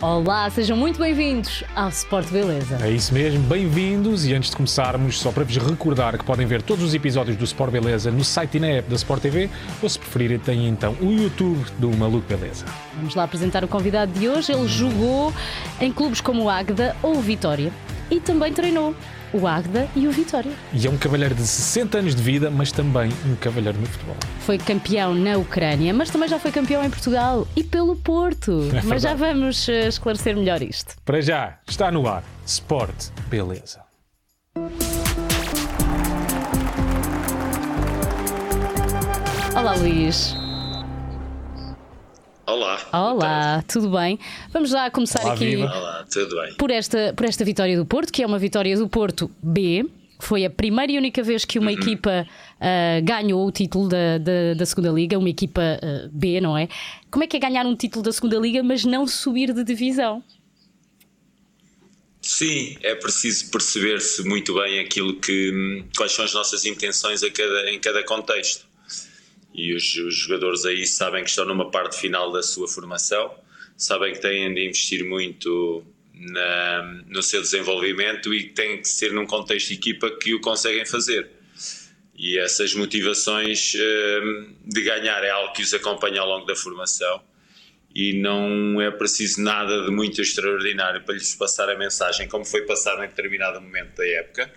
Olá, sejam muito bem-vindos ao Sport Beleza. É isso mesmo, bem-vindos. E antes de começarmos, só para vos recordar que podem ver todos os episódios do Sport Beleza no site e na app da Sport TV, ou se preferirem, têm então o YouTube do Maluco Beleza. Vamos lá apresentar o convidado de hoje. Ele jogou em clubes como o Águeda ou o Vitória e também treinou o Águeda e o Vitória. E é um cavalheiro de 60 anos de vida, mas também um cavalheiro no futebol. Foi campeão na Ucrânia, mas também já foi campeão em Portugal e pelo Porto. É mas já vamos eh, esclarecer melhor isto. Para já, está no ar Sport Beleza. Olá, Luís. Olá. Olá, tudo bem? Vamos já começar Olá, aqui viva. Olá, tudo bem? por esta, por esta vitória do Porto, que é uma vitória do Porto B. Foi a primeira e única vez que uma equipa ah, ganhou o título da, da, da segunda Liga, uma equipa ah, B, não é? Como é que é ganhar um título da segunda Liga, mas não subir de divisão? Sim, é preciso perceber-se muito bem aquilo que hum, quais são as nossas intenções a cada, em cada contexto. E os, os jogadores aí sabem que estão numa parte final da sua formação, sabem que têm de investir muito na- no seu desenvolvimento e têm que ser num contexto de equipa que o conseguem fazer. E essas motivações hum, de ganhar é algo que os acompanha ao longo da formação e não é preciso nada de muito extraordinário para lhes passar a mensagem, como foi passado em determinado momento da época.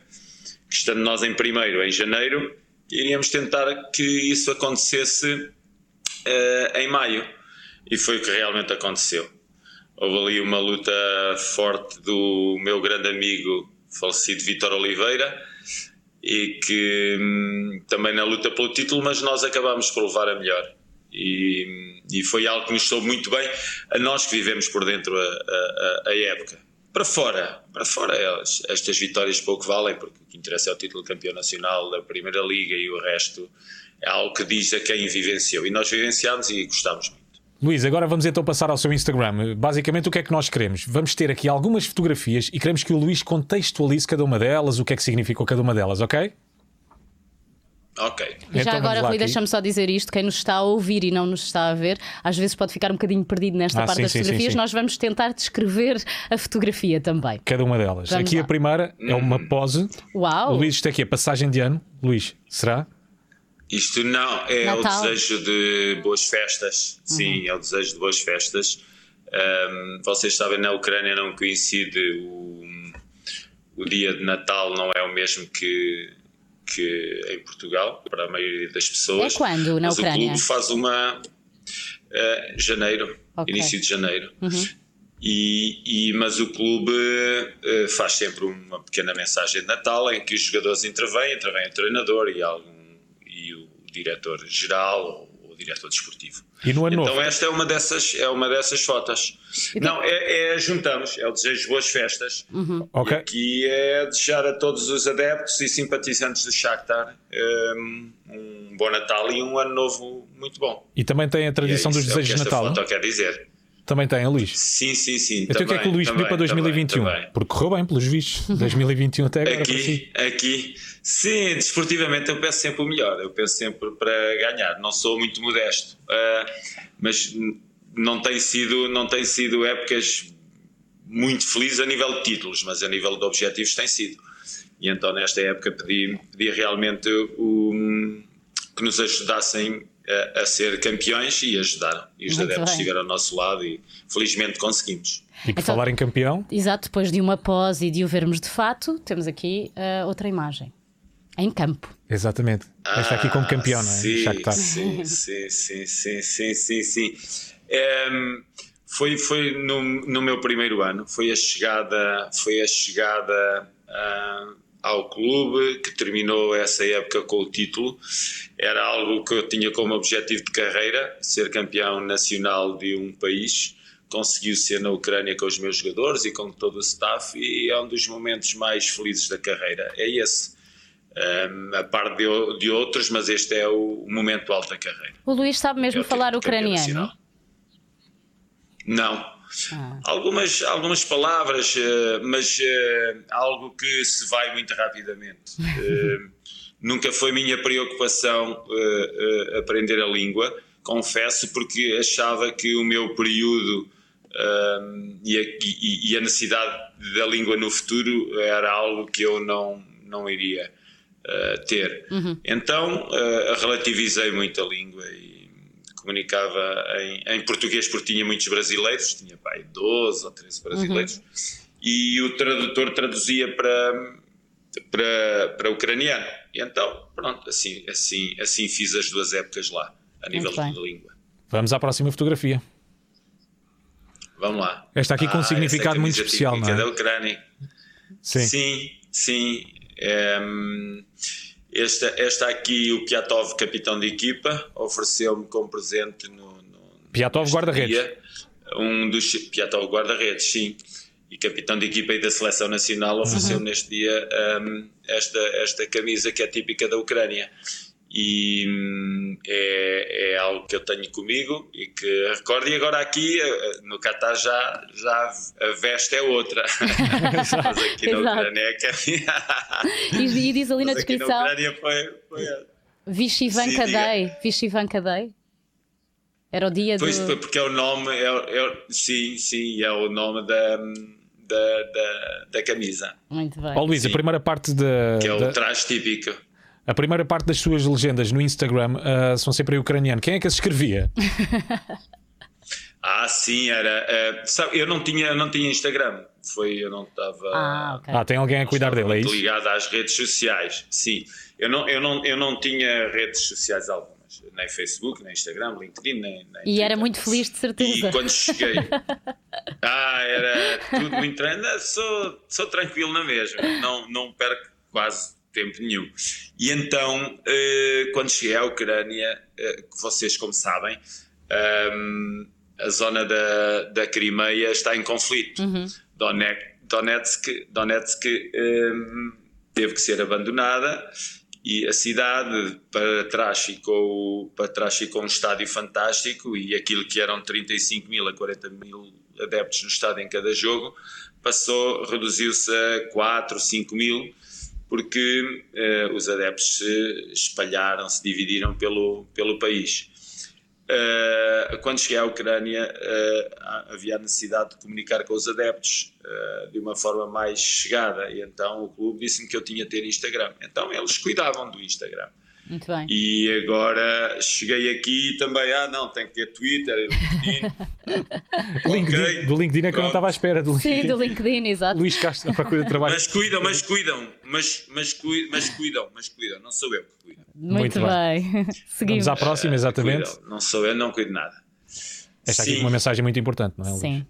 Que estando nós em primeiro, em janeiro, iríamos tentar que isso acontecesse eh, em maio. E foi o que realmente aconteceu. Houve ali uma luta forte do meu grande amigo falecido Vítor Oliveira e que hum, também na luta pelo título, mas nós acabámos por levar a melhor. E, e foi algo que nos soube muito bem a nós que vivemos por dentro a- a- a época. Para fora, para fora elas, estas vitórias pouco valem, porque o que interessa é o título campeão nacional da Primeira Liga e o resto é algo que diz a quem vivenciou. E nós vivenciámos e gostámos muito. Luís, agora vamos então passar ao seu Instagram. Basicamente, o que é que nós queremos? Vamos ter aqui algumas fotografias e queremos que o Luís contextualize cada uma delas, o que é que significou cada uma delas, ok? Ok. Já Então agora, Rui, deixa-me só dizer isto: quem nos está a ouvir e não nos está a ver, às vezes pode ficar um bocadinho perdido nesta Ah, parte sim, das sim, sim, fotografias. sim. Nós vamos tentar descrever a fotografia também. Cada uma delas. Vamos aqui lá. a primeira é uma pose. Uau! Luís, isto aqui é passagem de ano. Luís, será? Isto não é Natal. o desejo de boas festas. Sim, é o desejo de boas festas. Ahm, vocês sabem, na Ucrânia não coincide o, o dia de Natal, não é o mesmo que, que em Portugal, para a maioria das pessoas. É quando, na Mas Ucrânia? o clube faz uma. eh, janeiro, Ok. início de janeiro. Uhum. E, e- mas o clube eh, faz sempre uma pequena mensagem de Natal em que os jogadores intervêm, intervém o treinador e, algum, e o diretor geral ou o diretor desportivo. E no ano Então novo? esta é uma dessas, é uma dessas fotos. Não, é, é juntamos, é o desejo de boas festas. Ok. E aqui é desejar a todos os adeptos e simpatizantes do Shakhtar um, um bom Natal e um ano novo muito bom. E também tem a E é tradição dos isso, é o que desejos de esta Natal. foto quer dizer. Também tem, Luís. Sim, sim, sim. Então o que é que o Luís pediu para 2021? Também, Porque correu bem, pelos vistos. 2021 até agora para si. Aqui, aqui, sim, desportivamente eu penso sempre o melhor, eu penso sempre para ganhar. Não sou muito modesto, ah, mas não tem sido, não tem sido épocas muito felizes a nível de títulos, mas a nível de objetivos tem sido. E então nesta época pedi, pedi realmente o, que nos ajudassem a, a ser campeões e ajudaram. E os Muito adeptos bem. estiveram ao nosso lado e felizmente conseguimos. E por Então- falar em campeão, Exato, depois de uma pose e de o vermos de fato, temos aqui ah, outra imagem. Em campo. exatamente. Está aqui como campeão, não é? Ah, Sim, Shakhtar. sim, sim, sim, sim, sim, sim, sim. Ehm, foi foi no, no meu primeiro ano, foi a chegada, foi a chegada ah, ao clube que terminou essa época com o título. Era algo que eu tinha como objetivo de carreira, ser campeão nacional de um país. Conseguiu ser na Ucrânia com os meus jogadores e com todo o staff e é um dos momentos mais felizes da carreira. É esse. Um, a par de, de outros, mas este é o momento alto da carreira. O Luís sabe mesmo É o falar campeão ucraniano? Não. Ah. Algumas, algumas palavras, eh, mas eh, algo que se vai muito rapidamente. Eh, nunca foi minha preocupação aprender a língua, confesso, porque achava que o meu período a, e, a, necessidade da língua no futuro era algo que eu não, não iria uh, ter. Uhum. Então uh, relativizei muito a língua e comunicava em, em, português porque tinha muitos brasileiros, tinha pai 12 ou 13 brasileiros, uhum. e o tradutor traduzia para, para, para ucraniano. E então, pronto, assim, assim, assim fiz as duas épocas lá, a nível de língua. Vamos à próxima fotografia. Vamos lá. Esta aqui com um ah, significado muito especial, não é? da Ucrânia. Sim, sim. sim. É, esta, esta aqui, o Piatov, capitão de equipa, ofereceu-me como presente no. no Piatov, guarda-redes. Um dos. Piatov, guarda-redes, sim. E capitão de equipa e da seleção nacional ofereceu-me uhum. neste dia um, esta, esta camisa que é típica da Ucrânia e hum, é, é, algo que eu tenho comigo e que recordo. E agora aqui eh, no Catar já, já a veste é outra. Mas aqui na Ucrânia é que... e, diz ali na descrição. Na Ucrânia foi. foi... Vishivanka Day. Vishivanka Day. Era o dia pois, do. porque é o nome, é, é, sim, sim, é o nome da. Da, da, da camisa. Muito bem. Ó oh, Luís, a primeira parte da. Que é o da... traje típico. A primeira parte das suas legendas no Instagram uh, são sempre em ucraniano. Quem é que as escrevia? ah, sim, era. Uh, sabe, eu não tinha, não tinha Instagram. Foi, eu não estava. Ah, okay. ah, tem alguém a cuidar dele, é isso? Ligado às redes sociais. Sim, eu não, eu não, eu não tinha redes sociais algumas. Nem Facebook, nem Instagram, LinkedIn, nem. nem e Twitter. era muito feliz, de certeza. E quando cheguei. ah, era tudo muito tranquilo. Sou, sou tranquilo na mesma. Não, não perco quase tempo nenhum. E então, eh, quando cheguei à Ucrânia, eh, vocês como sabem, ehm, a zona da, da Crimeia está em conflito. Uhum. Donetsk, Donetsk ehm, teve que ser abandonada e a cidade para trás ficou para trás ficou um estádio fantástico e aquilo que eram 35 mil a 40 mil adeptos no estádio em cada jogo passou reduziu-se a 4, 5 mil porque uh, os adeptos se espalharam, se dividiram pelo, pelo país. Uh, quando cheguei à Ucrânia, uh, havia a necessidade de comunicar com os adeptos de uma forma mais chegada, e então o clube disse-me que eu tinha de ter Instagram. Então eles cuidavam do Instagram. Muito bem. E agora cheguei aqui também, ah não, tem que ter Twitter, LinkedIn. okay. Do LinkedIn é que eu não estava à espera. Do LinkedIn. Sim, do LinkedIn, exato. Luís Castro para cuidar de trabalho. Mas cuidam, mas cuidam, mas, mas, cuidam, mas cuidam, mas cuidam, não sou eu que cuido. Muito, Muito bem. bem. Seguimos. Vamos à próxima, exatamente. Uh, não sou eu, não cuido nada. Esta aqui é uma mensagem muito importante, não é? Luís?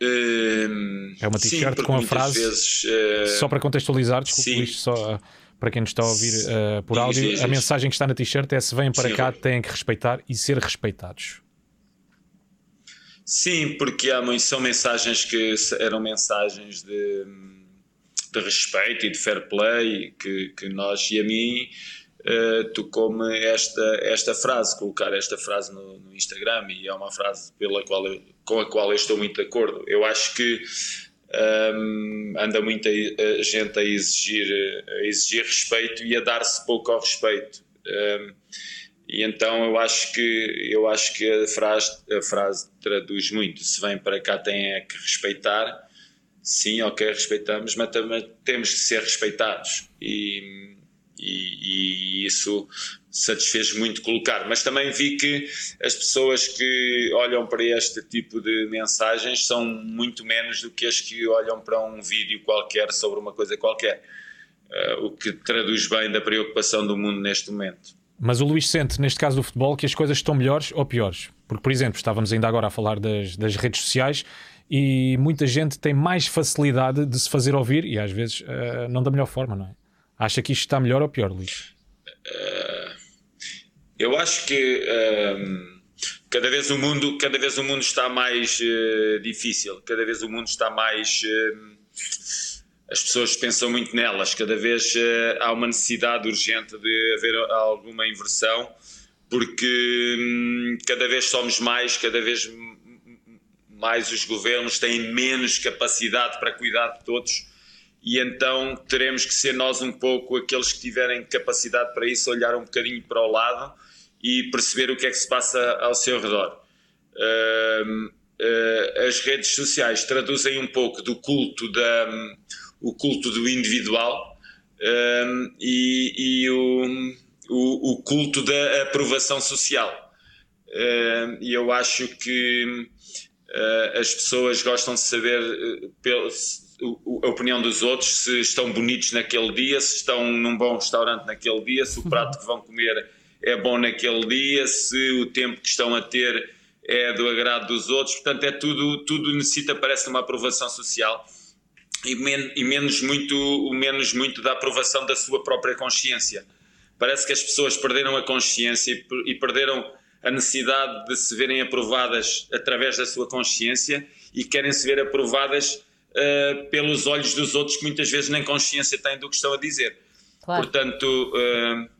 Uh, é uma t-shirt com a frase. Vezes, uh, só para contextualizar, desculpa, Luís, só para quem nos está a ouvir uh, por áudio, a mensagem que está na t-shirt é: se vêm para Sim, cá, têm que respeitar e ser respeitados. Sim, porque há, são mensagens que eram mensagens de, de respeito e de fair play que, que nós e a mim uh, tocou-me esta, esta frase, colocar esta frase no, no, Instagram e é uma frase pela qual eu, com a qual eu estou muito de acordo. Eu acho que um, anda muita gente a exigir, a exigir respeito e a dar-se pouco ao respeito. Um, e então eu acho que eu acho que a frase, a frase traduz muito. Se vem para cá tem é que respeitar. Sim, ok, respeitamos, mas também temos que ser respeitados. E, e, e isso satisfez muito colocar. Mas também vi que as pessoas que olham para este tipo de mensagens são muito menos do que as que olham para um vídeo qualquer sobre uma coisa qualquer. Uh, o que traduz bem da preocupação do mundo neste momento. Mas o Luís sente, neste caso do futebol, que as coisas estão melhores ou piores? Porque, por exemplo, estávamos ainda agora a falar das, das redes sociais e muita gente tem mais facilidade de se fazer ouvir e às vezes uh, não da melhor forma, não é? Acha que isto está melhor ou pior, Luís? Uh, eu acho que um, cada vez o mundo, cada vez o mundo está mais uh, difícil, cada vez o mundo está mais uh, as pessoas pensam muito nelas, cada vez uh, há uma necessidade urgente de haver alguma inversão, porque um, cada vez somos mais, cada vez mais os governos têm menos capacidade para cuidar de todos e então teremos que ser nós um pouco aqueles que tiverem capacidade para isso, olhar um bocadinho para o lado e perceber o que é que se passa ao seu redor. uh, as redes sociais traduzem um pouco do culto da um, o culto do individual um, e, e o, o, o, culto da aprovação social. E eu acho que uh, as pessoas gostam de saber uh, pelo, a opinião dos outros, se estão bonitos naquele dia, se estão num bom restaurante naquele dia, se o prato que vão comer é bom naquele dia, se o tempo que estão a ter é do agrado dos outros. Portanto, é tudo, tudo necessita, parece, uma aprovação social e, men e menos, muito, menos muito da aprovação da sua própria consciência. Parece que as pessoas perderam a consciência e, e perderam a necessidade de se verem aprovadas através da sua consciência e querem se ver aprovadas uh, pelos olhos dos outros que muitas vezes nem consciência têm do que estão a dizer. Claro. Portanto, uh,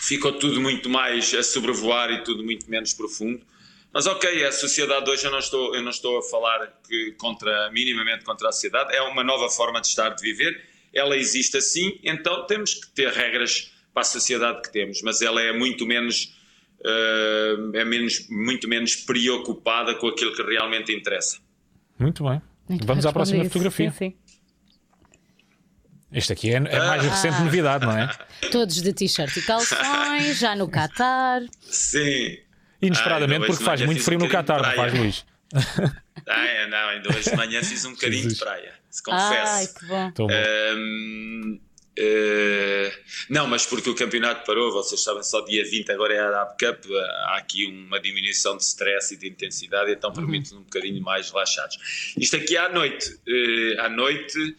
ficou tudo muito mais a sobrevoar e tudo muito menos profundo. Mas ok, a sociedade hoje eu não estou, eu não estou a falar que contra, minimamente contra a sociedade, é uma nova forma de estar, de viver, ela existe assim, então temos que ter regras para a sociedade que temos, mas ela é muito menos, uh, é menos, muito menos preocupada com aquilo que realmente interessa. Muito bem. Muito Vamos à próxima isso. fotografia. Sim, sim. Este aqui é, é mais ah. recente novidade, não é? Todos de t-shirt e calções, já no Qatar. Sim, Inesperadamente, ah, porque faz muito frio um no Qatar, não faz, Luís? Ah, é, não, ainda hoje de manhã fiz um bocadinho de praia, se confesso. Ai, que bom. Um, uh, eh, não, mas porque o campeonato parou, vocês sabem, só dia 20 agora é a Arab Cup, há aqui uma diminuição de stress e de intensidade, então uhum. permite-nos um bocadinho mais relaxados. Isto aqui à noite, uh, à noite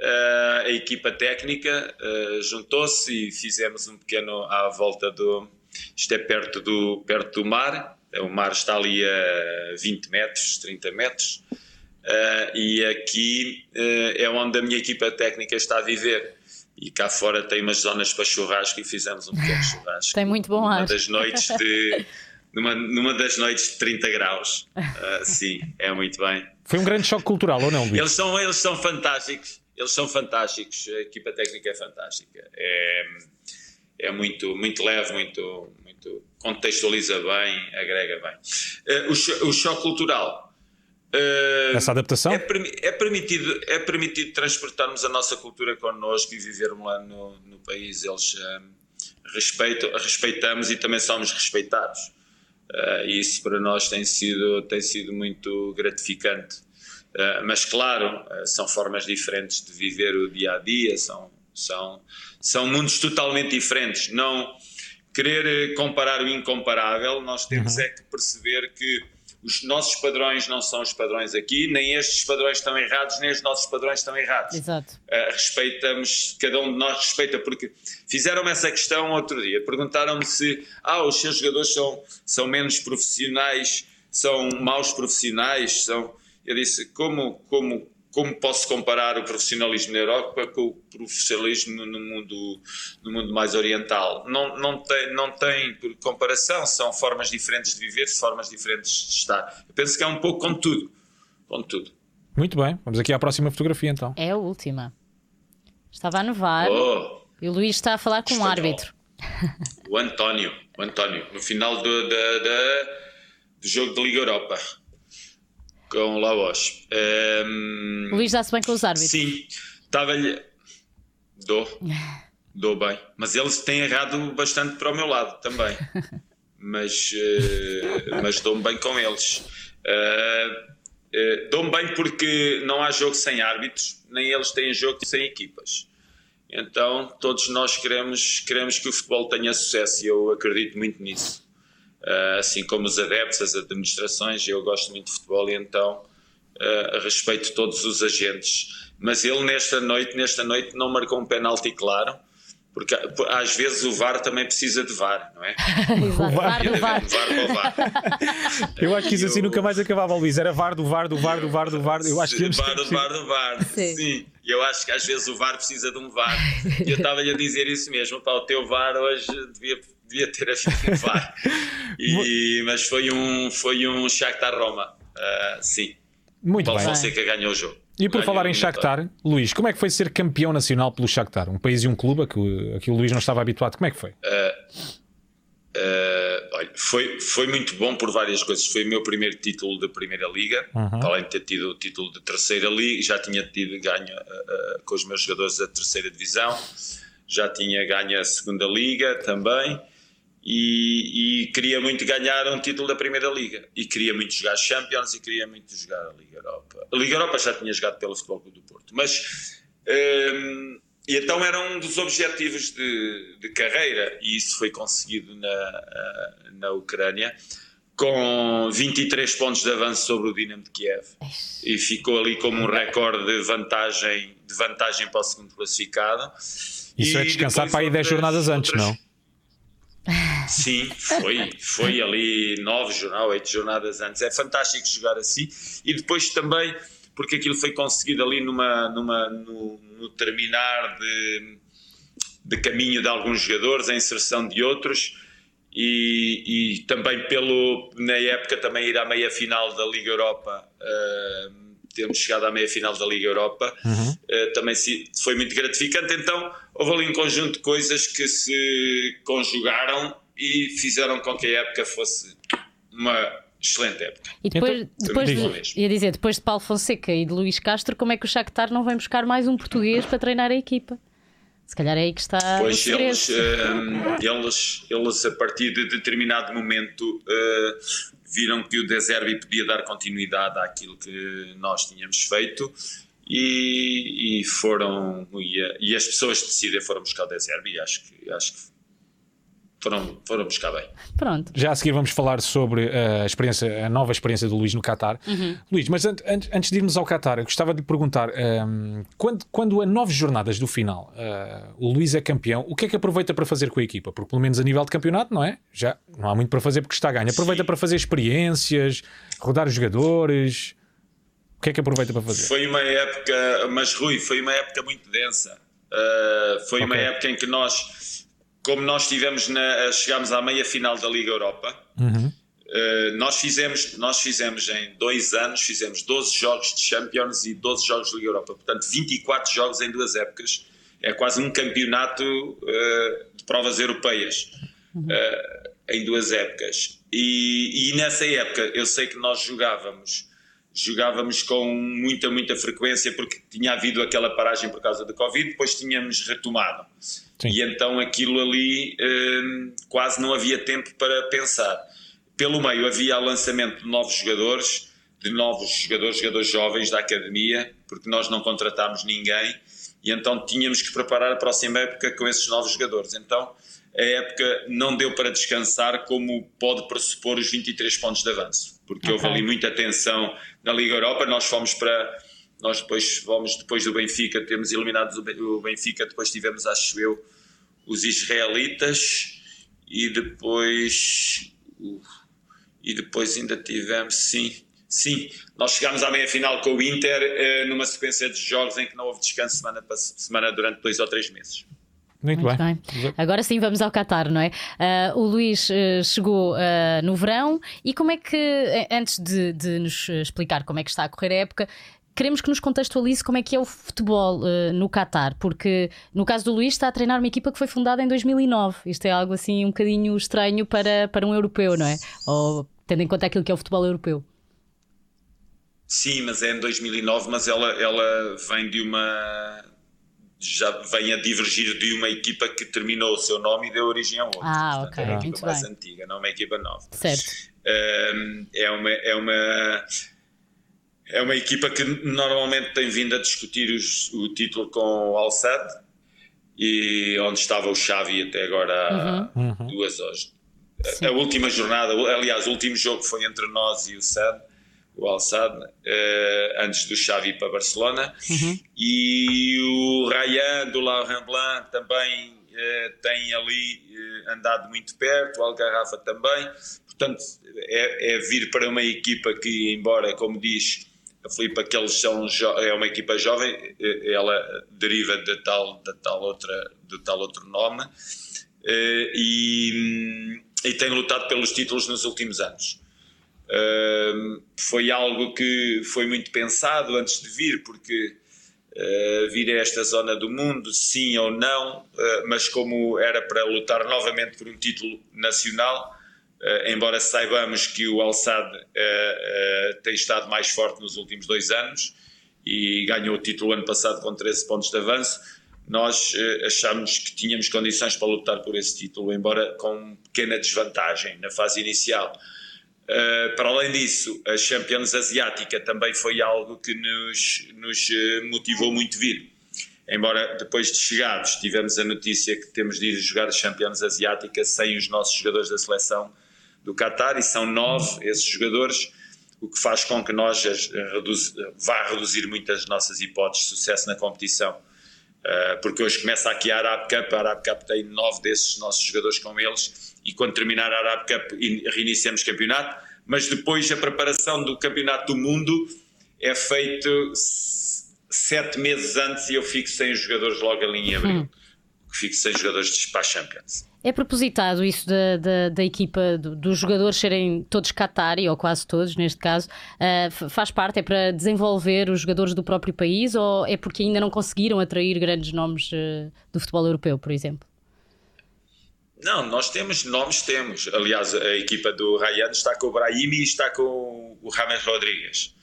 uh, a equipa técnica juntou-se e fizemos um pequeno à volta do isto é perto do, perto do mar, o mar está ali a 20 metros, 30 metros, uh, e aqui uh, é onde a minha equipa técnica está a viver. E cá fora tem umas zonas para churrasco e fizemos um pequeno churrasco. Tem muito bom ar. Uma das noites de, numa, numa das noites de 30 graus. Uh, sim, é muito bem. Foi um grande choque cultural, ou não, Luís? Eles são, eles são fantásticos. Eles são fantásticos. A equipa técnica é fantástica. É, é muito, muito leve, muito, muito contextualiza bem, agrega bem. Uh, o, cho o, choque cultural. Uh, Essa adaptação? É, é, permitido, é permitido transportarmos a nossa cultura connosco e vivermos lá no, no país. Eles uh, respeitam, respeitamos e também somos respeitados. Uh, isso para nós tem sido, tem sido muito gratificante. Uh, mas, claro, uh, são formas diferentes de viver o dia a dia, são, são, são mundos totalmente diferentes. Não querer eh, comparar o incomparável, nós temos uhum. é que perceber que os nossos padrões não são os padrões aqui, nem estes padrões estão errados, nem os nossos padrões estão errados. Exato. Uh, respeitamos, cada um de nós respeita, porque fizeram-me essa questão outro dia, perguntaram-me se ah, os seus jogadores são, são menos profissionais, são maus profissionais, são... Eu disse, como, como, como posso comparar o profissionalismo na Europa com o profissionalismo no mundo, no mundo mais oriental? Não, não, tem, não tem comparação, são formas diferentes de viver, formas diferentes de estar. Eu penso que é um pouco com tudo. Com tudo. Muito bem, vamos aqui à próxima fotografia então. É a última. Estava a nevar oh, e o Luís está a falar com o um árbitro. O António, o António, no final do, do, do, do jogo da Liga Europa com o Laos. Um, o Luís dá-se bem com os árbitros. Sim, estava-lhe. Dou. Dou bem. Mas eles têm errado bastante para o meu lado também. mas uh, mas dou-me bem com eles. Uh, uh, dou-me bem porque não há jogo sem árbitros, nem eles têm jogo sem equipas. Então, todos nós queremos, queremos que o futebol tenha sucesso e eu acredito muito nisso. Uh, assim como os adeptos, as administrações. Eu gosto muito de futebol e então uh, respeito todos os agentes. Mas ele nesta noite, nesta noite não marcou um penalti claro. Porque às vezes o VAR também precisa de VAR, não é? o VAR do VAR. VAR, VAR. Eu acho que isso assim nunca mais acabava, Luís. Era VAR do VAR, do VAR, do VAR, do VAR. Eu acho que VAR do VAR do VAR. Sim. Sim. Eu acho que às vezes o VAR precisa de um VAR. E eu estava-lhe a dizer isso mesmo. Pá, o teu VAR hoje devia devia ter havido um VAR. E, mas foi um, foi um Shakhtar Roma, uh, sim. Muito Paulo bem. Fonseca ganhou o jogo. E por falar em Shakhtar, Luís, como é que foi ser campeão nacional pelo Shakhtar? Um país e um clube a que, a que o Luís não estava habituado. Como é que foi? Uh, uh, Olha, foi, foi muito bom por várias coisas. Foi o meu primeiro título da Primeira Liga, uhum. além de ter tido o título de Terceira Liga, já tinha tido ganho uh, uh, com os meus jogadores da Terceira Divisão, já tinha ganho a Segunda Liga também. E, e, queria muito ganhar um título da Primeira Liga e queria muito jogar Champions e queria muito jogar a Liga Europa. A Liga Europa já tinha jogado pelo Futebol Clube do Porto, mas um, e então era um dos objetivos de, de carreira e isso foi conseguido na, na Ucrânia com 23 pontos de avanço sobre o Dinamo de Kiev e ficou ali como um recorde de vantagem de vantagem para o segundo classificado. Isso é e é descansar para aí 10 jornadas antes, não? Sim, foi, foi ali nove jornadas, oito jornadas antes. É fantástico jogar assim. E depois também, porque aquilo foi conseguido ali numa, numa, no, no terminar de, de caminho de alguns jogadores, a inserção de outros. E, e, também pelo na época também ir à meia final da Liga Europa uh, termos chegado à meia final da Liga Europa uhum. uh, também se, foi muito gratificante então houve ali um conjunto de coisas que se conjugaram e fizeram com que a época fosse uma excelente época. E depois, então, depois de, ia dizer, depois de Paulo Fonseca e de Luís Castro, como é que o Shakhtar não vem buscar mais um português para treinar a equipa? Se calhar é aí que está pois eles, um, eles, eles, a partir de determinado momento, uh, viram que o Deserbi podia dar continuidade àquilo que nós tínhamos feito e, e foram e, e, as pessoas decidem foram buscar o Deserbi e acho que acho que foram, foram buscar bem. Pronto. Já a seguir vamos falar sobre a experiência, a nova experiência do Luís no Qatar. Uhum. Luís, mas an antes de irmos ao Qatar, eu gostava de lhe perguntar: um, quando, quando a nove jornadas do final uh, o Luís é campeão, o que é que aproveita para fazer com a equipa? Porque pelo menos a nível de campeonato, não é? Já não há muito para fazer porque está a ganho. Aproveita Sim. para fazer experiências, rodar os jogadores. O que é que aproveita para fazer? Foi uma época, mas Rui, foi uma época muito densa. Uh, foi okay. uma época em que nós, como nós tivemos na, chegámos à meia final da Liga Europa, uhum. uh, nós, fizemos, nós fizemos em dois anos, fizemos 12 jogos de Champions e 12 jogos de Liga Europa, portanto 24 jogos em duas épocas. É quase um campeonato uh, de provas europeias uhum. em duas épocas. E, e nessa época eu sei que nós jogávamos jogávamos com muita, muita frequência porque tinha havido aquela paragem por causa da Covid, depois tínhamos retomado. Sim. E então aquilo ali hum, quase não havia tempo para pensar. Pelo meio havia o lançamento de novos jogadores, de novos jogadores, jogadores jovens da academia, porque nós não contratámos ninguém e então tínhamos que preparar a próxima época com esses novos jogadores. Então a época não deu para descansar como pode pressupor os 23 pontos de avanço, porque okay. houve ali muita tensão na Liga Europa, nós fomos para nós depois fomos depois do Benfica, temos eliminados o Benfica, depois tivemos, acho eu, os israelitas e depois e depois ainda tivemos, sim, sim, nós chegámos à meia-final com o Inter eh, numa sequência de jogos em que não houve descanso semana, semana durante dois ou três meses. Muito, Muito bem. bem. Agora sim vamos ao Qatar, não é? Uh, o Luís uh, chegou uh, no verão e como é que, antes de, de, nos explicar como é que está a correr a época, queremos que nos contextualize como é que é o futebol no Qatar, porque no caso do Luís está a treinar uma equipa que foi fundada em 2009. Isto é algo assim um bocadinho estranho para, para um europeu, não é? Ou tendo em conta aquilo que é o futebol europeu. Sim, mas é em 2009, mas ela, ela vem de uma já vem a divergir de uma equipa que terminou o seu nome e deu origem a outra. Ah, Portanto, ok. É uma equipa mais bem. antiga, não é uma equipa nova. Certo. Um, é, uma, é, uma, é uma equipa que normalmente tem vindo a discutir os, o título com o Al-Sadd e onde estava o Xavi até agora há uhum. uhum. duas horas. A, a última jornada, aliás, o último jogo foi entre nós e o SAD o Al-Sadd, uh, antes do Xavi para Barcelona, uhum. e o Ryan do Laurent Blanc também uh, tem ali uh, andado muito perto, o Algarrafa também, portanto é, é, vir para uma equipa que, embora, como diz a Filipe, que eles são é uma equipa jovem, ela deriva de tal, de tal, outra, de tal outro nome, e, e tem lutado pelos títulos nos últimos anos. Foi algo que foi muito pensado antes de vir, porque uh, vir a esta zona do mundo, sim ou não, uh, mas como era para lutar novamente por um título nacional, Uh, embora saibamos que o Al-Sadd uh, uh, tem estado mais forte nos últimos dois anos e ganhou o título ano passado com 13 pontos de avanço, nós achamos que tínhamos condições para lutar por esse título, embora com pequena desvantagem na fase inicial. Para além disso, a Champions Asiática também foi algo que nos, nos motivou muito vir. Embora depois de chegados tivemos a notícia que temos de ir jogar a Champions Asiática sem os nossos jogadores da seleção, do Qatar e são nove esses jogadores, o que faz com que nós reduz, vá reduzir muitas nossas hipóteses de sucesso na competição. Porque hoje começa aqui a Arab Cup, a Arab Cup tem nove desses nossos jogadores com eles e quando terminar a Arab Cup reiniciamos campeonato, mas depois a preparação do campeonato do mundo é feito sete meses antes e eu fico sem os jogadores logo ali em abril. Hum. Fico sem jogadores para a Champions. É propositado isso da, da, da equipa, do, dos jogadores serem todos Qatari, ou quase todos neste caso, uh, faz parte, é para desenvolver os jogadores do próprio país ou é porque ainda não conseguiram atrair grandes nomes uh, do futebol europeu, por exemplo? Não, nós temos nomes, temos. Aliás, a equipa do Ryan está com o Brahimi e está com o Rames Rodrigues.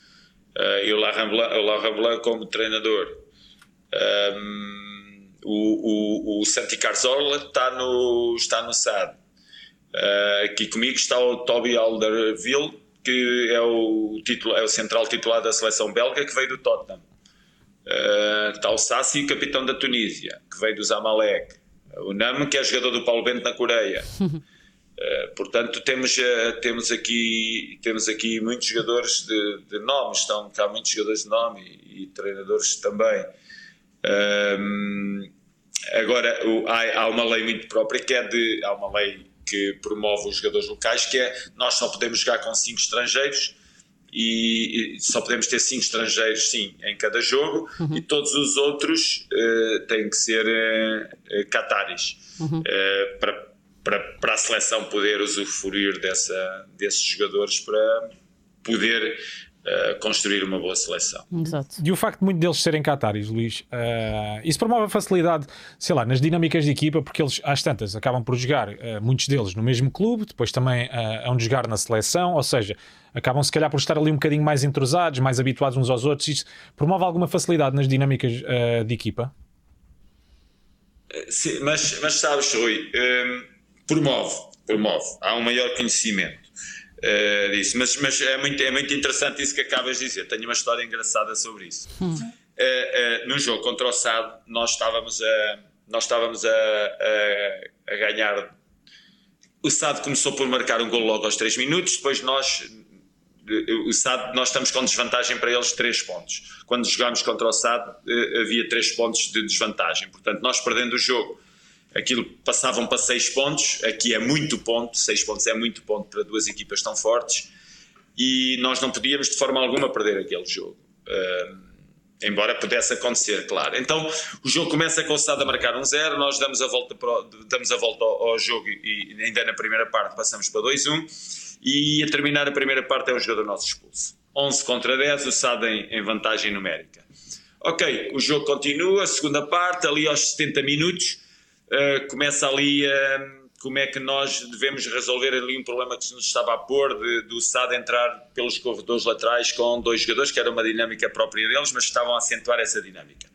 Uh, e o Laurent Blanc, como treinador. Um, o, o, o Santi Cazorla está no, está no SAD. Uh, aqui comigo está o Toby Alderweireld, que é o, é o central titular da seleção belga, que veio do Tottenham. Uh, está o Sassi, capitão da Tunísia, que veio do Zamalek. O Nam, que é jogador do Paulo Bento na Coreia. Uh, portanto, temos, uh, temos, aqui, temos aqui muitos jogadores de, de nome, estão cá muitos jogadores de nome e, e treinadores também. Uh, Agora, há, há, uma lei muito própria que é de. Há uma lei que promove os jogadores locais, que é nós só podemos jogar com cinco estrangeiros e, só podemos ter cinco estrangeiros, sim, em cada jogo, uhum. e todos os outros uh, têm que ser uh, cataris uhum. uh, para, para, para a seleção poder usufruir dessa, desses jogadores para poder Uh, construir uma boa seleção. Exato. E o facto de muitos deles serem cataris, Luís, uh, isso promove a facilidade, sei lá, nas dinâmicas de equipa, porque eles, às tantas, acabam por jogar, uh, muitos deles, no mesmo clube, depois também uh, hão de jogar na seleção, ou seja, acabam se calhar por estar ali um bocadinho mais entrosados, mais habituados uns aos outros. Isso promove alguma facilidade nas dinâmicas de equipa? Sim, mas, mas sabes, Rui, um, promove, promove. Há um maior conhecimento uh, disso. Mas, mas é, muito, é muito interessante isso que acabas de dizer. Tenho uma história engraçada sobre isso. Hum. Uh, uh, no jogo contra o SAD, nós estávamos a, nós estávamos a, a, a ganhar. O SAD começou por marcar um gol logo aos 3 minutos, depois nós o SAD, nós estamos com desvantagem para eles 3 pontos. Quando jogámos contra o SAD, havia 3 pontos de desvantagem. Portanto, nós perdendo o jogo aquilo passavam para 6 pontos, aqui é muito ponto, 6 pontos é muito ponto para duas equipas tão fortes e nós não podíamos de forma alguma perder aquele jogo. Embora pudesse acontecer, claro. Então o jogo começa com o Stade a marcar um zero, nós damos a volta, para, damos a volta ao, ao, jogo e ainda na primeira parte passamos para 2-1 e a terminar a primeira parte é um jogador nosso expulso. 11 contra 10, o Stade em, em vantagem numérica. Ok, o jogo continua, segunda parte, ali aos 70 minutos, uh, começa ali uh, como é que nós devemos resolver ali um problema que se nos estava a pôr de, do SAD entrar pelos corredores laterais com dois jogadores, que era uma dinâmica própria deles, mas estavam a acentuar essa dinâmica.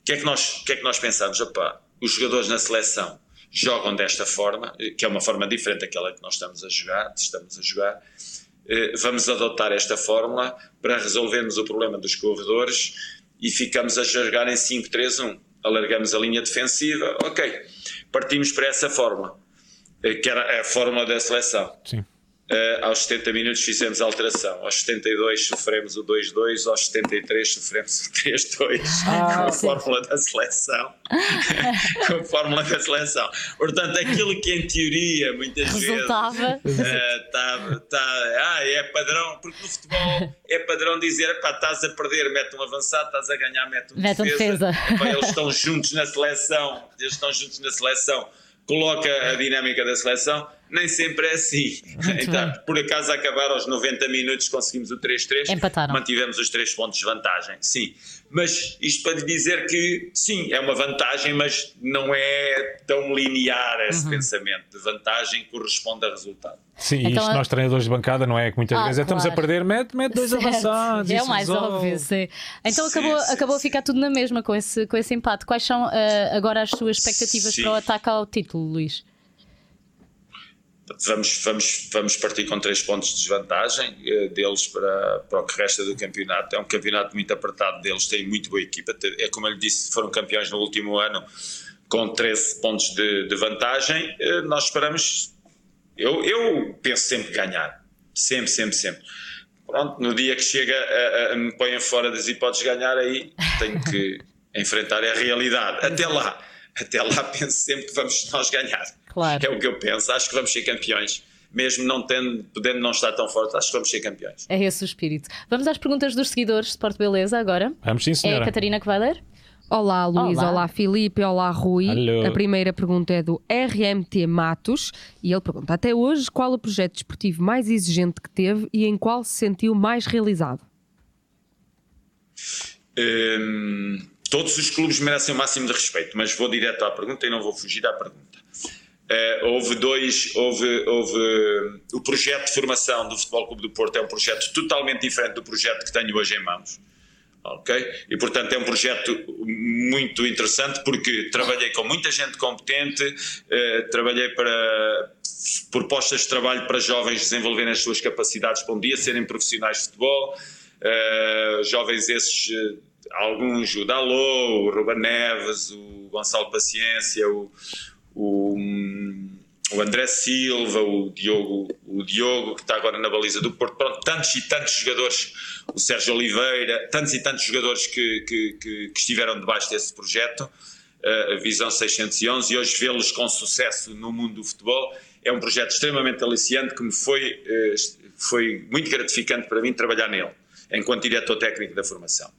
O que é que nós, que é que nós pensamos? Opa, os jogadores na seleção jogam desta forma, que é uma forma diferente daquela que nós estamos a jogar, estamos a jogar. Eh, vamos adotar esta fórmula para resolvermos o problema dos corredores e ficamos a jogar em 5-3-1 alargamos a linha defensiva, ok, partimos para essa fórmula, eh, que era a fórmula da seleção. Sim. Uh, aos 70 minutos fizemos a alteração, aos 72 sofremos o 2-2, aos 73 sofremos o 3-2, ah, com a sim. fórmula da seleção. com a fórmula da seleção. Portanto, aquilo que em teoria muitas Resultava. vezes uh, tá, tá, ah, é padrão, porque no futebol é padrão dizer pá, estás a perder, mete um avançado, estás a ganhar, mete um mete defesa. defesa. Pá, eles estão juntos na seleção, eles estão juntos na seleção, coloca a dinâmica da seleção nem sempre é assim. Então, por acaso, a acabar aos 90 minutos, conseguimos o 3-3. Empataram. Mantivemos os 3 pontos de vantagem, sim. Mas isto para lhe dizer que, sim, é uma vantagem, mas não é tão linear esse uhum. pensamento. De vantagem corresponde a resultado. Sim, então, isto nós treinadores de bancada, não é? Que muitas ah, vezes claro. estamos a perder, mete, mete dois certo. avançados. É o mais resolve. óbvio, sim. Então sim, acabou, sim, acabou sim. a ficar tudo na mesma com esse, com esse empate. Quais são uh, agora as suas expectativas para o ataque ao título, Luís? Vamos, vamos, vamos partir com três pontos de desvantagem uh, deles para, para o que resta do campeonato. É um campeonato muito apertado deles, têm muito boa equipa. É como eu lhe disse, foram campeões no último ano com 13 pontos de, de vantagem. Uh, nós esperamos eu, eu penso sempre ganhar. Sempre, sempre, sempre. Pronto, no dia que chega, a, a, me ponha fora das hipóteses de ganhar, aí tenho que enfrentar a realidade. Até lá, até lá penso sempre que vamos nós ganhar. Claro. É o que eu penso. Acho que vamos ser campeões mesmo não tendo, podendo não estar tão forte, acho que vamos ser campeões. É esse o espírito. Vamos às perguntas dos seguidores de Sport Beleza agora. Vamos sim, senhora. É a Catarina que vai ler? Olá Luís, olá, olá Filipe, olá Rui. Hello. A primeira pergunta é do RMT Matos e ele pergunta: Até hoje, qual o projeto desportivo mais exigente que teve e em qual se sentiu mais realizado? Hum, todos os clubes merecem o máximo de respeito, mas vou direto à pergunta e não vou fugir à pergunta. Uh, houve dois, houve, houve o projeto de formação do Futebol Clube do Porto é um projeto totalmente diferente do projeto que tenho hoje em mãos ok? E portanto é um projeto muito interessante porque trabalhei com muita gente competente, eh, trabalhei para propostas de trabalho para jovens desenvolverem as suas capacidades para um dia serem profissionais de futebol, eh, jovens esses, alguns, o Dalô, o Ruben Neves, o Gonçalo Paciência, o, o o André Silva, o Diogo, o Diogo que está agora na baliza do Porto, pronto, tantos e tantos jogadores, o Sérgio Oliveira, tantos e tantos jogadores que, que, que, que estiveram debaixo desse projeto, a Visão 611, e hoje vê-los com sucesso no mundo do futebol, é um projeto extremamente aliciante que me foi, eh, foi muito gratificante para mim trabalhar nele, enquanto diretor técnico da formação.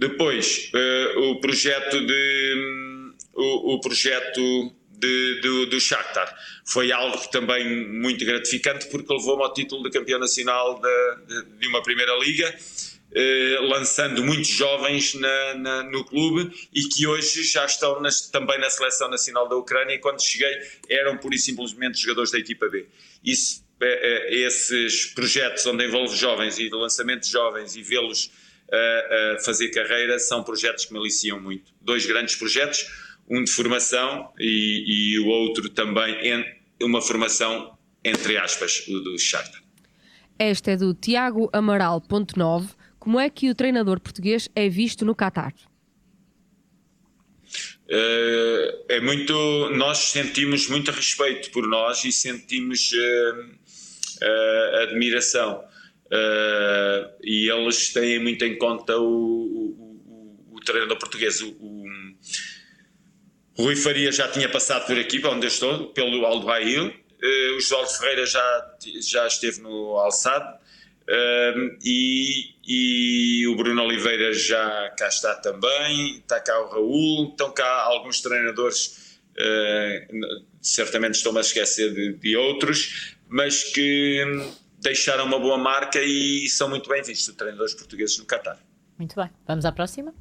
Depois, eh, o projeto de o, o projeto de, do, do Shakhtar. Foi algo também muito gratificante porque levou-me ao título de campeão nacional de, de, de uma primeira liga, eh, lançando muitos jovens na, na, no clube e que hoje já estão nas, também na seleção nacional da Ucrânia e quando cheguei eram pura e simplesmente jogadores da equipa B. Isso, eh, eh, esses projetos onde envolve jovens e lançamento de jovens e vê-los a fazer carreira são projetos que me aliciam muito. Dois grandes projetos um de formação e, e o outro também em, uma formação, entre aspas, o do Shakhtar. Esta é do Tiago Amaral, ponto 9. Como é que o treinador português é visto no Qatar? Uh, é muito. Nós sentimos muito respeito por nós e sentimos uh, uh, admiração. E eles têm muito em conta o, o, o, treinador português. O, o Rui Faria já tinha passado por aqui, para onde eu estou, pelo Aldo. Uh, o João Ferreira já, já esteve no Alçado. Uh, e, e, o Bruno Oliveira já cá está também, está cá o Raul, estão cá alguns treinadores, uh, certamente estou-me a esquecer de, de, outros, mas que deixaram uma boa marca e são muito bem vistos, treinadores portugueses no Qatar. Muito bem, vamos à próxima.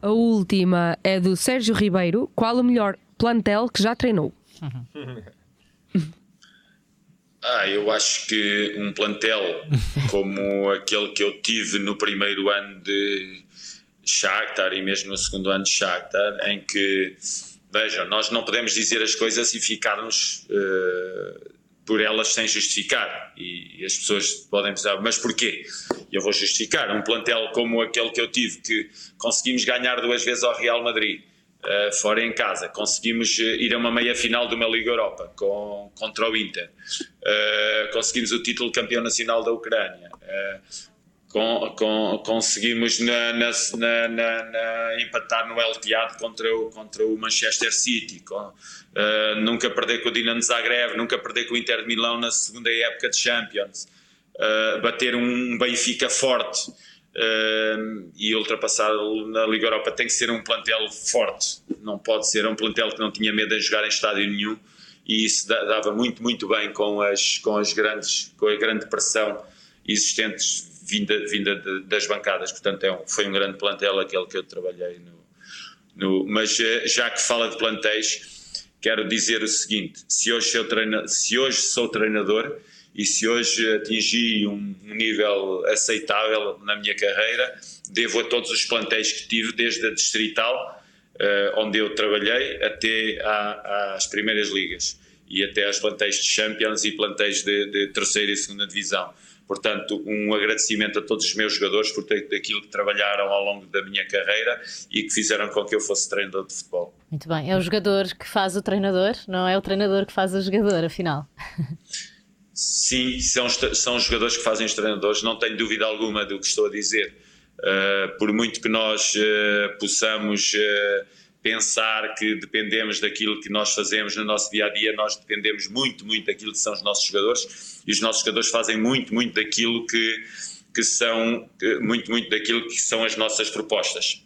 A última é do Sérgio Ribeiro. Qual o melhor plantel que já treinou? Ah, eu acho que um plantel como aquele que eu tive no primeiro ano de Shakhtar e mesmo no segundo ano de Shakhtar, em que, vejam, nós não podemos dizer as coisas e ficarmos uh, por elas sem justificar. E, as pessoas podem pensar, mas porquê? Eu vou justificar. Um plantel como aquele que eu tive, que conseguimos ganhar duas vezes ao Real Madrid, uh, fora em casa, conseguimos eh, ir a uma meia final de uma Liga Europa com, contra o Inter, uh, conseguimos o título de campeão nacional da Ucrânia. Uh, com, com, conseguimos na, na, na, na, empatar no Etihad contra o, contra o Manchester City, com, uh, nunca perder com o Dinamo Zagreb, nunca perder com o Inter de Milão na segunda época de Champions, uh, bater um Benfica forte uh, e ultrapassar na Liga Europa tem que ser um plantel forte, não pode ser um plantel que não tinha medo de jogar em estádio nenhum e isso dava muito, muito bem com as, com as grandes, com a grande pressão existentes vinda, vinda de, das bancadas. Portanto, é um, foi um grande plantel aquele que eu trabalhei no. no mas eh, já que fala de plantéis, quero dizer o seguinte: se hoje se hoje sou treinador e se hoje atingi um, nível aceitável na minha carreira, devo a todos os plantéis que tive, desde a distrital uh, onde eu trabalhei, até às primeiras ligas e até aos plantéis de Champions e plantéis de, de terceira e segunda divisão. Portanto, um agradecimento a todos os meus jogadores por aquilo que trabalharam ao longo da minha carreira e que fizeram com que eu fosse treinador de futebol. Muito bem, é o jogador que faz o treinador, não é o treinador que faz o jogador, afinal. Sim, são, são os jogadores que fazem os treinadores, não tenho dúvida alguma do que estou a dizer. Uh, por muito que nós uh, possamos uh, pensar que dependemos daquilo que nós fazemos no nosso dia a dia, nós dependemos muito, muito daquilo que são os nossos jogadores e os nossos jogadores fazem muito, muito daquilo que, que são, muito, muito daquilo que são as nossas propostas.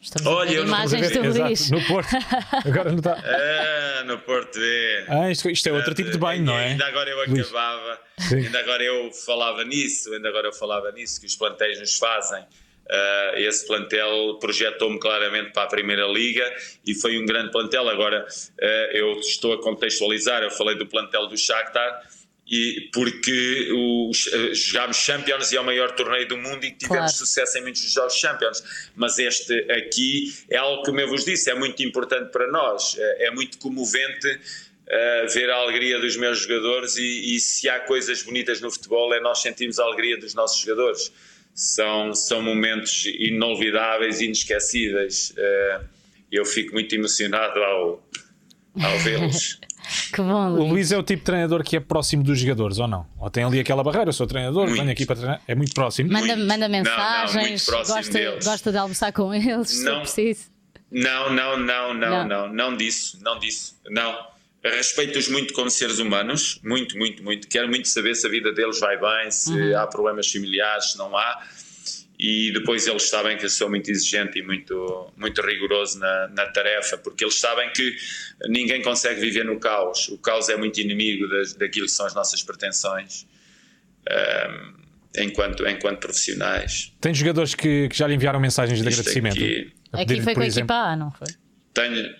Estamos Olha, eu imagens do Luís. No Porto. Agora não está. Ah, no Porto é. Ah, isto, isto é outro tipo de banho, não é? Ainda agora eu acabava, ainda agora eu falava nisso, ainda agora eu falava nisso, que os plantéis nos fazem. Uh, esse plantel projetou-me claramente para a Primeira Liga e foi um grande plantel. Agora uh, eu estou a contextualizar, eu falei do plantel do Shakhtar e porque os, eh, jogámos Champions e é o maior torneio do mundo e tivemos claro. sucesso em muitos jogos Champions. Mas este aqui é algo que, como eu vos disse, é muito importante para nós, é, muito comovente uh, ver a alegria dos meus jogadores e, e, se há coisas bonitas no futebol é nós sentirmos a alegria dos nossos jogadores. São, são momentos inolvidáveis, inesquecíveis. Uh, eu fico muito emocionado ao, ao vê-los. Que bom, Luís. O Luís é o tipo de treinador que é próximo dos jogadores, ou não? Ou tem ali aquela barreira, eu sou treinador, muito. venho aqui para treinar. É muito próximo. Manda, manda mensagens, não, não, gosta, gosta de almoçar com eles, não, se preciso. Não, não, não, não, não, não, não disso, não disso, não. Respeito-os muito como seres humanos, muito, muito, muito. Quero muito saber se a vida deles vai bem, se uhum. há problemas familiares, se não há e depois eles sabem que eu sou muito exigente e muito, muito rigoroso na, na, tarefa, porque eles sabem que ninguém consegue viver no caos. O caos é muito inimigo das, daquilo que são as nossas pretensões um, enquanto, enquanto profissionais. Tem jogadores que, que já lhe enviaram mensagens de Isto agradecimento? Aqui, aqui foi com a equipa A, não foi? Tenho,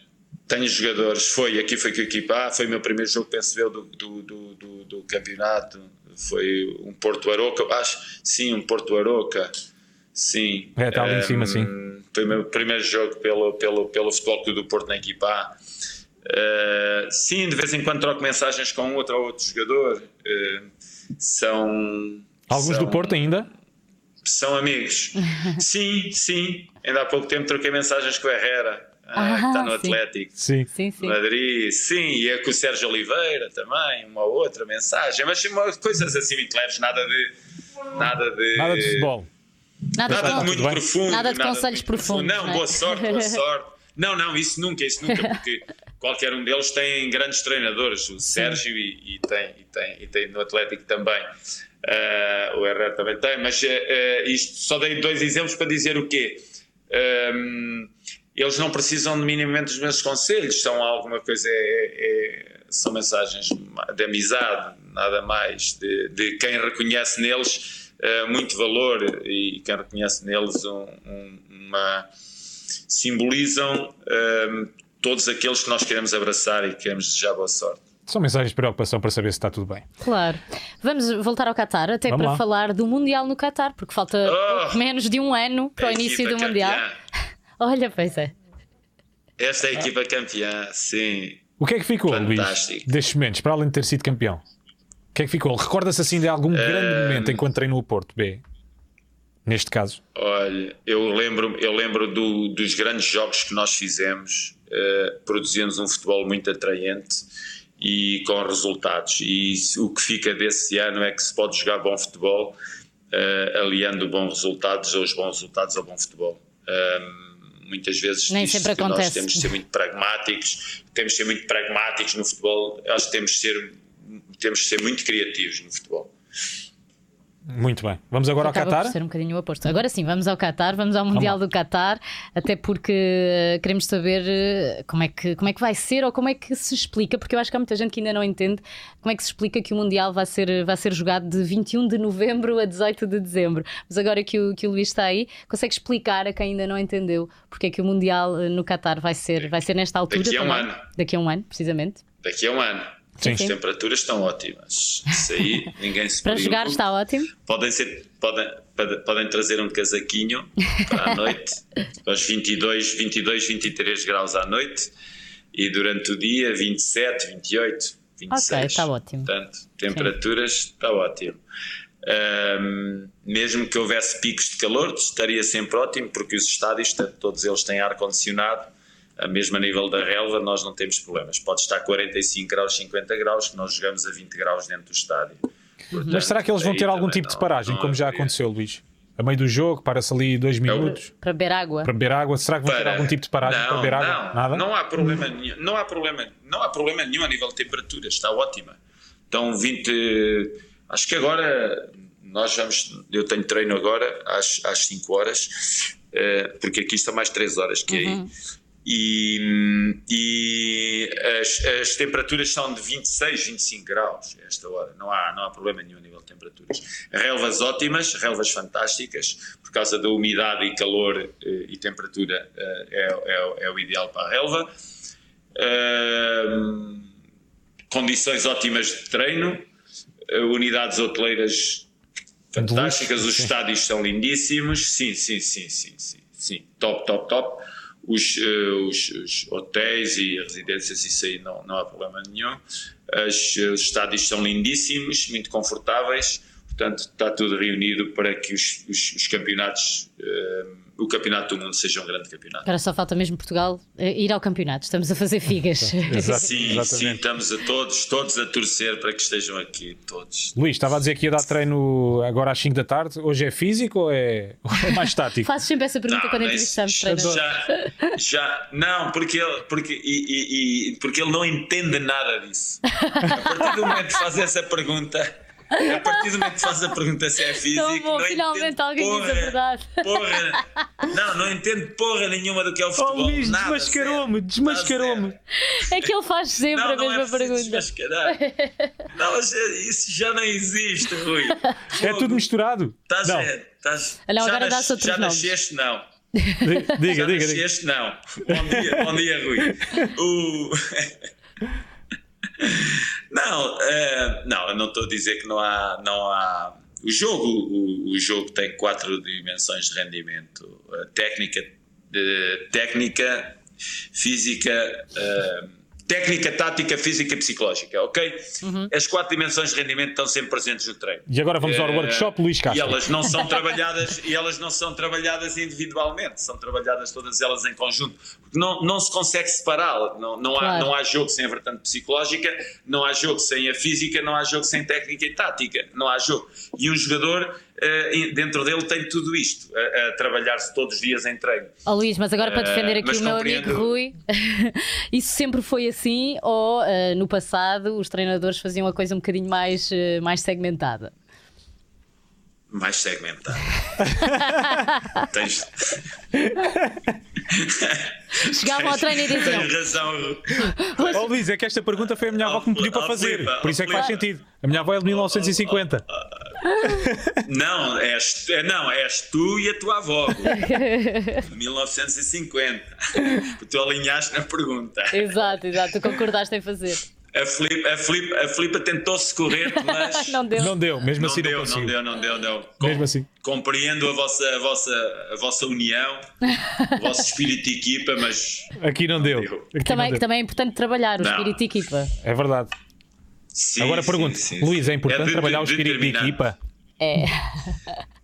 tenho jogadores, foi, aqui foi com a equipa A, foi o meu primeiro jogo, penso eu, do, do, do, do, campeonato. Foi um Porto Aroca, acho, sim, um Porto Aroca Sim. É, está ali um, em cima, sim. Foi o meu primeiro jogo pelo, pelo, pelo Futebol Clube do Porto na equipa A. Uh, sim, de vez em quando troco mensagens com outro ou outro jogador. Uh, são. Alguns são, do Porto ainda? São amigos. sim, sim. Ainda há pouco tempo troquei mensagens com o Herrera. Ah, que está no sim. Atlético. Sim. sim, sim. Madrid, sim, e é com o Sérgio Oliveira também, uma outra mensagem, mas coisas assim muito leves, nada de. Nada de. Nada de futebol. Nada, nada de muito profundo. Nada de nada conselhos profundos. Não, não é? boa sorte, boa sorte. Não, não, isso nunca, isso nunca, porque qualquer um deles tem grandes treinadores, o Sérgio e, e, tem, e, tem, e tem no Atlético também. Uh, o Herrera também tem, mas uh, isto só dei dois exemplos para dizer o quê? Um, eles não precisam de minimamente dos meus conselhos, são alguma coisa, é, é, são mensagens de amizade, nada mais, de, de quem reconhece neles uh, muito valor e quem reconhece neles um, um, uma simbolizam uh, todos aqueles que nós queremos abraçar e queremos desejar boa sorte. São mensagens de preocupação para saber se está tudo bem. Claro. Vamos voltar ao Qatar, até Vamos para lá. falar do Mundial no Qatar, porque falta oh, menos de um ano para o início do campeã. Mundial. Olha, pois é. Esta é a equipa campeã, sim. O que é que ficou, Fantástico. Luís, destes momentos, para além de ter sido campeão? O que é que ficou? Recorda-se assim de algum grande momento enquanto treinou o Porto B? Neste caso? Olha, eu lembro, eu lembro do, dos grandes jogos que nós fizemos, uh, produzimos um futebol muito atraente e com resultados. E o que fica desse ano é que se pode jogar bom futebol, uh, aliando bons resultados aos bons resultados ao bom futebol. Um, muitas vezes Nem sempre acontece. nós temos de ser muito pragmáticos, temos de ser muito pragmáticos no futebol, acho que temos de ser temos de ser muito criativos no futebol. Muito bem. Vamos agora Acaba ao Qatar? por ser um bocadinho o oposto. Agora sim, vamos ao Qatar, vamos ao Mundial do Qatar, até porque eh, queremos saber eh, como é, que, como é que vai ser ou como é que se explica, porque eu acho que há muita gente que ainda não entende como é que se explica que o Mundial vai ser, vai ser jogado de 21 de novembro a 18 de dezembro. Mas agora que o, que o Luís está aí, consegue explicar a quem ainda não entendeu porque é que o Mundial eh, no Qatar vai ser, vai ser nesta altura? Daqui a um também? ano. Daqui a um ano, precisamente. Daqui a um ano. Sim. As temperaturas estão ótimas. Isso aí, ninguém se Para jogar está ótimo. Podem, ser, podem, podem, trazer um casaquinho para a noite, para os 22, 22, 23 graus à noite e durante o dia 27, 28, 26. Ok, está ótimo. Portanto, temperaturas está ótimo. Ahm, mesmo que houvesse picos de calor, estaria sempre ótimo, porque os estádios, todos eles têm ar-condicionado, mesmo a nível da relva, nós não temos problemas. Pode estar 45 graus, 50 graus, que nós jogamos a 20 graus dentro do estádio. Portanto, Mas será que eles vão ter algum tipo de não- paragem, não como já aconteceu, Luís? A meio do jogo, para-se ali dois minutos Para beber água. para beber água. Será que vão ter Para- algum tipo de paragem não, para beber água? Não, Nada? não há problema nenhum. Não há problema, não há problema nenhum a nível de temperatura, está ótima. Então 20, acho que agora nós vamos, eu tenho treino agora às, às 5 horas, eh, porque aqui está mais 3 horas que aí. E, e as, as temperaturas são de 26, 25 graus a esta hora. Não há, não há problema nenhum a nível de temperaturas. Relvas ótimas, relvas fantásticas, por causa da umidade e calor eh, e temperatura eh, é, é- é o ideal para a relva. Condições ótimas de treino, eh, unidades hoteleiras fantásticas, os estádios são lindíssimos, sim, sim, sim, sim, sim, sim, top, top, top. Os, eh, os- os hotéis e residências, isso aí não, não há problema nenhum. As- os estádios são lindíssimos, muito confortáveis, portanto está tudo reunido para que os, os- os campeonatos, eh, o campeonato do mundo seja um grande campeonato. Agora só falta mesmo Portugal eh, ir ao campeonato. Estamos a fazer figas. Exato, Sim, sim, exatamente. estamos a todos, todos a torcer para que estejam aqui, todos. Luís, estava a dizer que ia dar treino agora às 5 da tarde. Hoje é físico ou é, ou é mais tático? Faço sempre essa pergunta quando mas entrevistamos já, treinadores. já, não, porque ele, porque, e, e- e- porque ele não entende nada disso. A partir do momento que faz essa pergunta, a partir do momento que faz a pergunta se é físico, Tão bom, não finalmente alguém diz a porra, verdade. Porra, não, não entende porra nenhuma do que é o futebol. Oh, Luís, nada, desmascarou-me, desmascarou-me. É que ele faz sempre Não, a não é mesma preciso pergunta. desmascarar. Não, mas isso já não existe, Rui. É tudo misturado. Estás Não, a- estás- Ah, não, já nas- Já nomes. nasceste, não. diga, Já diga, diga. nasceste, não. Bom dia, bom dia, Rui. O- Não, eh, não, eu não estou a dizer que não há, não há. O jogo, o, o jogo tem quatro dimensões de rendimento: A técnica, de, técnica, física, eh, técnica, tática, física e psicológica, ok? Uhum. As quatro dimensões de rendimento estão sempre presentes no treino. E agora vamos ao Eh, workshop, Luís E Castro. elas não são trabalhadas e elas não são trabalhadas individualmente, são trabalhadas todas elas em conjunto. Porque não, não se consegue separá-la. Não, não, há, Claro. não há jogo sem a vertente psicológica, não há jogo sem a física, não há jogo sem técnica e tática. Não há jogo. E um jogador, dentro dele, tem tudo isto, a, a trabalhar-se todos os dias em treino. Ó Luís, mas agora para Eh, defender aqui o meu compreendo. amigo Rui, isso sempre foi assim ou eh, no passado os treinadores faziam a coisa um bocadinho mais, eh, mais segmentada? Mais segmentado. Tens, Chegavam ao treino e diziam: tens razão. Oh, Luís, é que esta pergunta foi a minha avó que me pediu para fazer. Por isso é que faz sentido. A minha avó é de 1950. Não, és, é, não, és tu e a tua avó. De 1950. Tu alinhaste na pergunta. Exato, exato, tu concordaste em fazer. A Filipa, a Filipa, a Filipa tentou-se correr, mas. Não deu. Não deu, mesmo Não assim não deu, não conseguiu. deu, não deu, não. Com- Mesmo assim. Compreendo a vossa, a, vossa, a vossa união, o vosso espírito de equipa, mas. Aqui não deu. deu. Aqui Também, não deu. também é importante trabalhar o Não. espírito de equipa. É verdade. Sim, Agora pergunto, sim, Luís, sim. é importante de- trabalhar o de- espírito de equipa? É.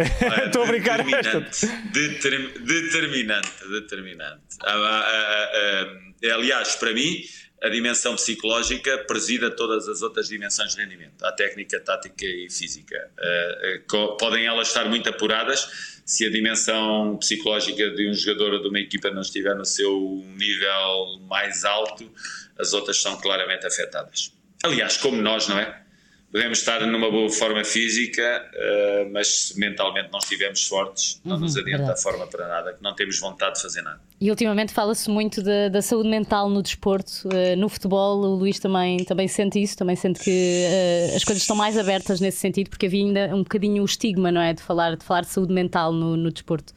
Estou a brincar. Determinante. Determ- determinante. Determinante. Ah, ah, ah, ah, aliás, para mim, a dimensão psicológica presida todas as outras dimensões de rendimento, a técnica, tática e física. Ah, co- podem elas estar muito apuradas se a dimensão psicológica de um jogador ou de uma equipa não estiver no seu nível mais alto, as outras são claramente afetadas. Aliás, como nós, não é? Podemos estar numa boa forma física, uh, mas se mentalmente não estivermos fortes, não uhum, nos adianta verdade. a forma para nada, que não temos vontade de fazer nada. E ultimamente fala-se muito de, da saúde mental no desporto, uh, no futebol. O Luís também, também sente isso, também sente que uh, as coisas estão mais abertas nesse sentido, porque havia ainda um bocadinho o estigma, não é? De falar de, falar de saúde mental no, no desporto.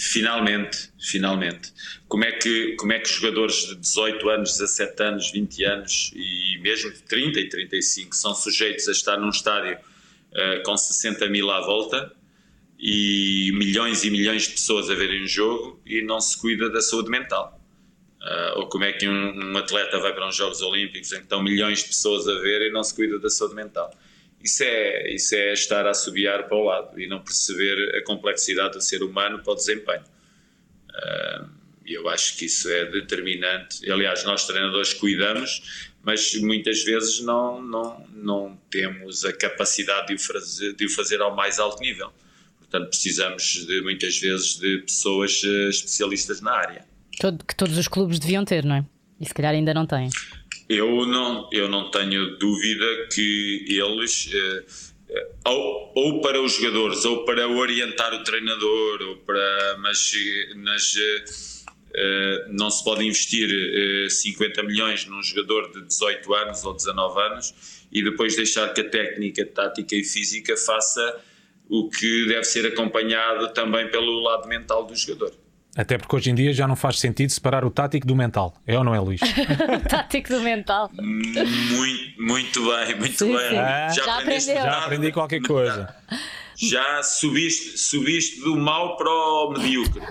Finalmente, finalmente. Como é, que, como é que jogadores de 18 anos, 17 anos, 20 anos e mesmo de 30 e 35 são sujeitos a estar num estádio uh, com 60 mil à volta e milhões e milhões de pessoas a verem o jogo e não se cuida da saúde mental? Uh, ou como é que um, um, atleta vai para uns Jogos Olímpicos em que estão milhões de pessoas a ver e não se cuida da saúde mental? Isso é, isso é estar a assobiar para o lado e não perceber a complexidade do ser humano para o desempenho. E uh, eu acho que isso é determinante. Aliás, nós treinadores cuidamos, mas muitas vezes não, não, não temos a capacidade de o, fazer, de o fazer ao mais alto nível. Portanto, precisamos de, muitas vezes de pessoas uh, especialistas na área. Que todos os clubes deviam ter, não é? E se calhar ainda não têm. Eu não, eu não tenho dúvida que eles, eh, eh, ou, ou, para os jogadores, ou para orientar o treinador, ou para, mas, mas eh, não se pode investir 50 milhões num jogador de 18 anos ou 19 anos e depois deixar que a técnica, tática e física faça o que deve ser acompanhado também pelo lado mental do jogador. Até porque hoje em dia já não faz sentido separar o tático do mental. É ou não é, Luís? o tático do mental. Muito, muito bem, muito sim, bem. Sim. Ah, já, já, aprendeu. já aprendi qualquer coisa. Já subiste, subiste do mal para o medíocre.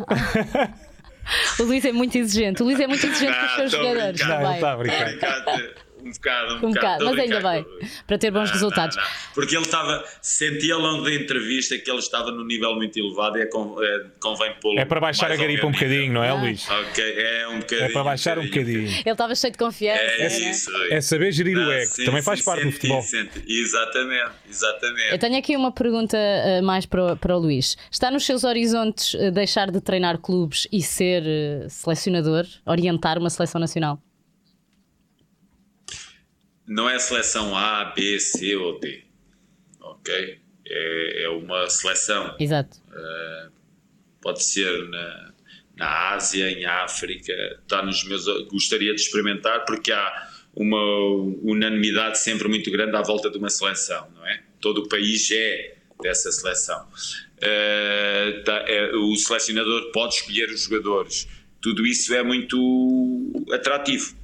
o Luís é muito exigente. O Luís é muito exigente com os seus jogadores. Não, está a brincar um bocado, um, um bocado, mas ainda bem, para ter bons não, resultados. Não, não. Porque ele estava, sentia ao longo da entrevista que ele estava num nível muito elevado e é, é convém pô-lo. É para baixar a garipa um bocadinho, não é, Luís? Ok, é um bocadinho. É para baixar um bocadinho. Ele estava cheio de confiança. É, é isso. É saber gerir o ego, sim, também faz sim, parte senti, do futebol. Senti. Exatamente, exatamente. Eu tenho aqui uma pergunta uh, mais para o, para o Luís. Está nos seus horizontes uh, deixar de treinar clubes e ser uh, selecionador, orientar uma seleção nacional? Não é seleção A, B, C ou D. Ok? É, é uma seleção. Exato. Uh, pode ser na, na Ásia, em África. Está nos meus. Gostaria de experimentar porque há uma unanimidade sempre muito grande à volta de uma seleção, não é? Todo o país é dessa seleção. Uh, tá, é, o selecionador pode escolher os jogadores. Tudo isso é muito atrativo.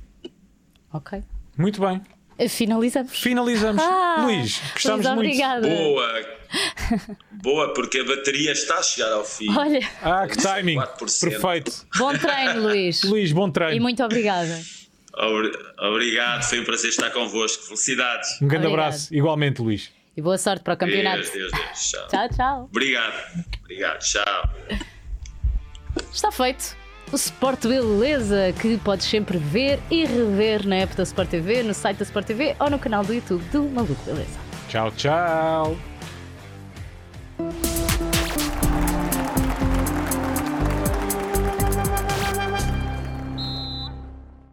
Ok. Muito bem. Finalizamos. Finalizamos. Ah, Luís, gostamos muito. Obrigada. Boa. Boa, porque a bateria está a chegar ao fim. Olha. Ah, que timing. Perfeito. Bom treino, Luís. Luís, bom treino. E muito obrigada. Obrigado, foi um prazer estar convosco. Felicidades. Um grande Obrigado. abraço, igualmente, Luís. E boa sorte para o campeonato. Deus, Deus, Deus. Tchau. tchau, tchau. Obrigado. Obrigado, tchau. Está feito o Sport Beleza, que podes sempre ver e rever na app da Sport TV, no site da Sport TV ou no canal do YouTube do Maluco Beleza. Tchau, tchau!